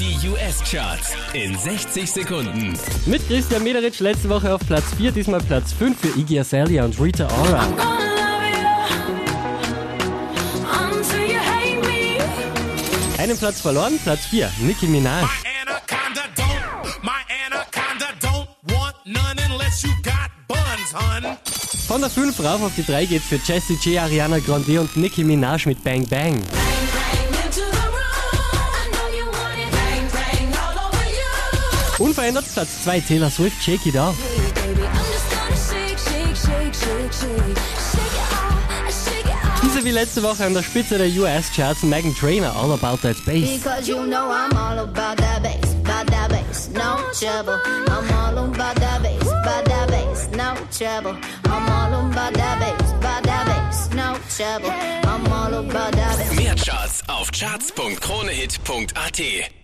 Die US-Charts in 60 Sekunden. Mit Christian Mederitsch letzte Woche auf Platz 4, diesmal Platz 5 für Iggy Azalea und Rita Ora. Einen Platz verloren, Platz 4, Nicki Minaj. Von der 5 rauf auf die 3 geht's für Jessie J, Ariana Grande und Nicki Minaj mit Bang Bang. Unverändert Platz 2, Taylor Swift, Shake It Off. Diese wie letzte Woche an der Spitze der US-Charts Megan Trainer, All About That Bass. Because you know I'm all about that bass, about that bass, no trouble. I'm all about that bass, about that bass, no trouble. I'm all about that bass, about that bass, no trouble. I'm all about that bass. Mehr Charts auf charts.kronehit.at.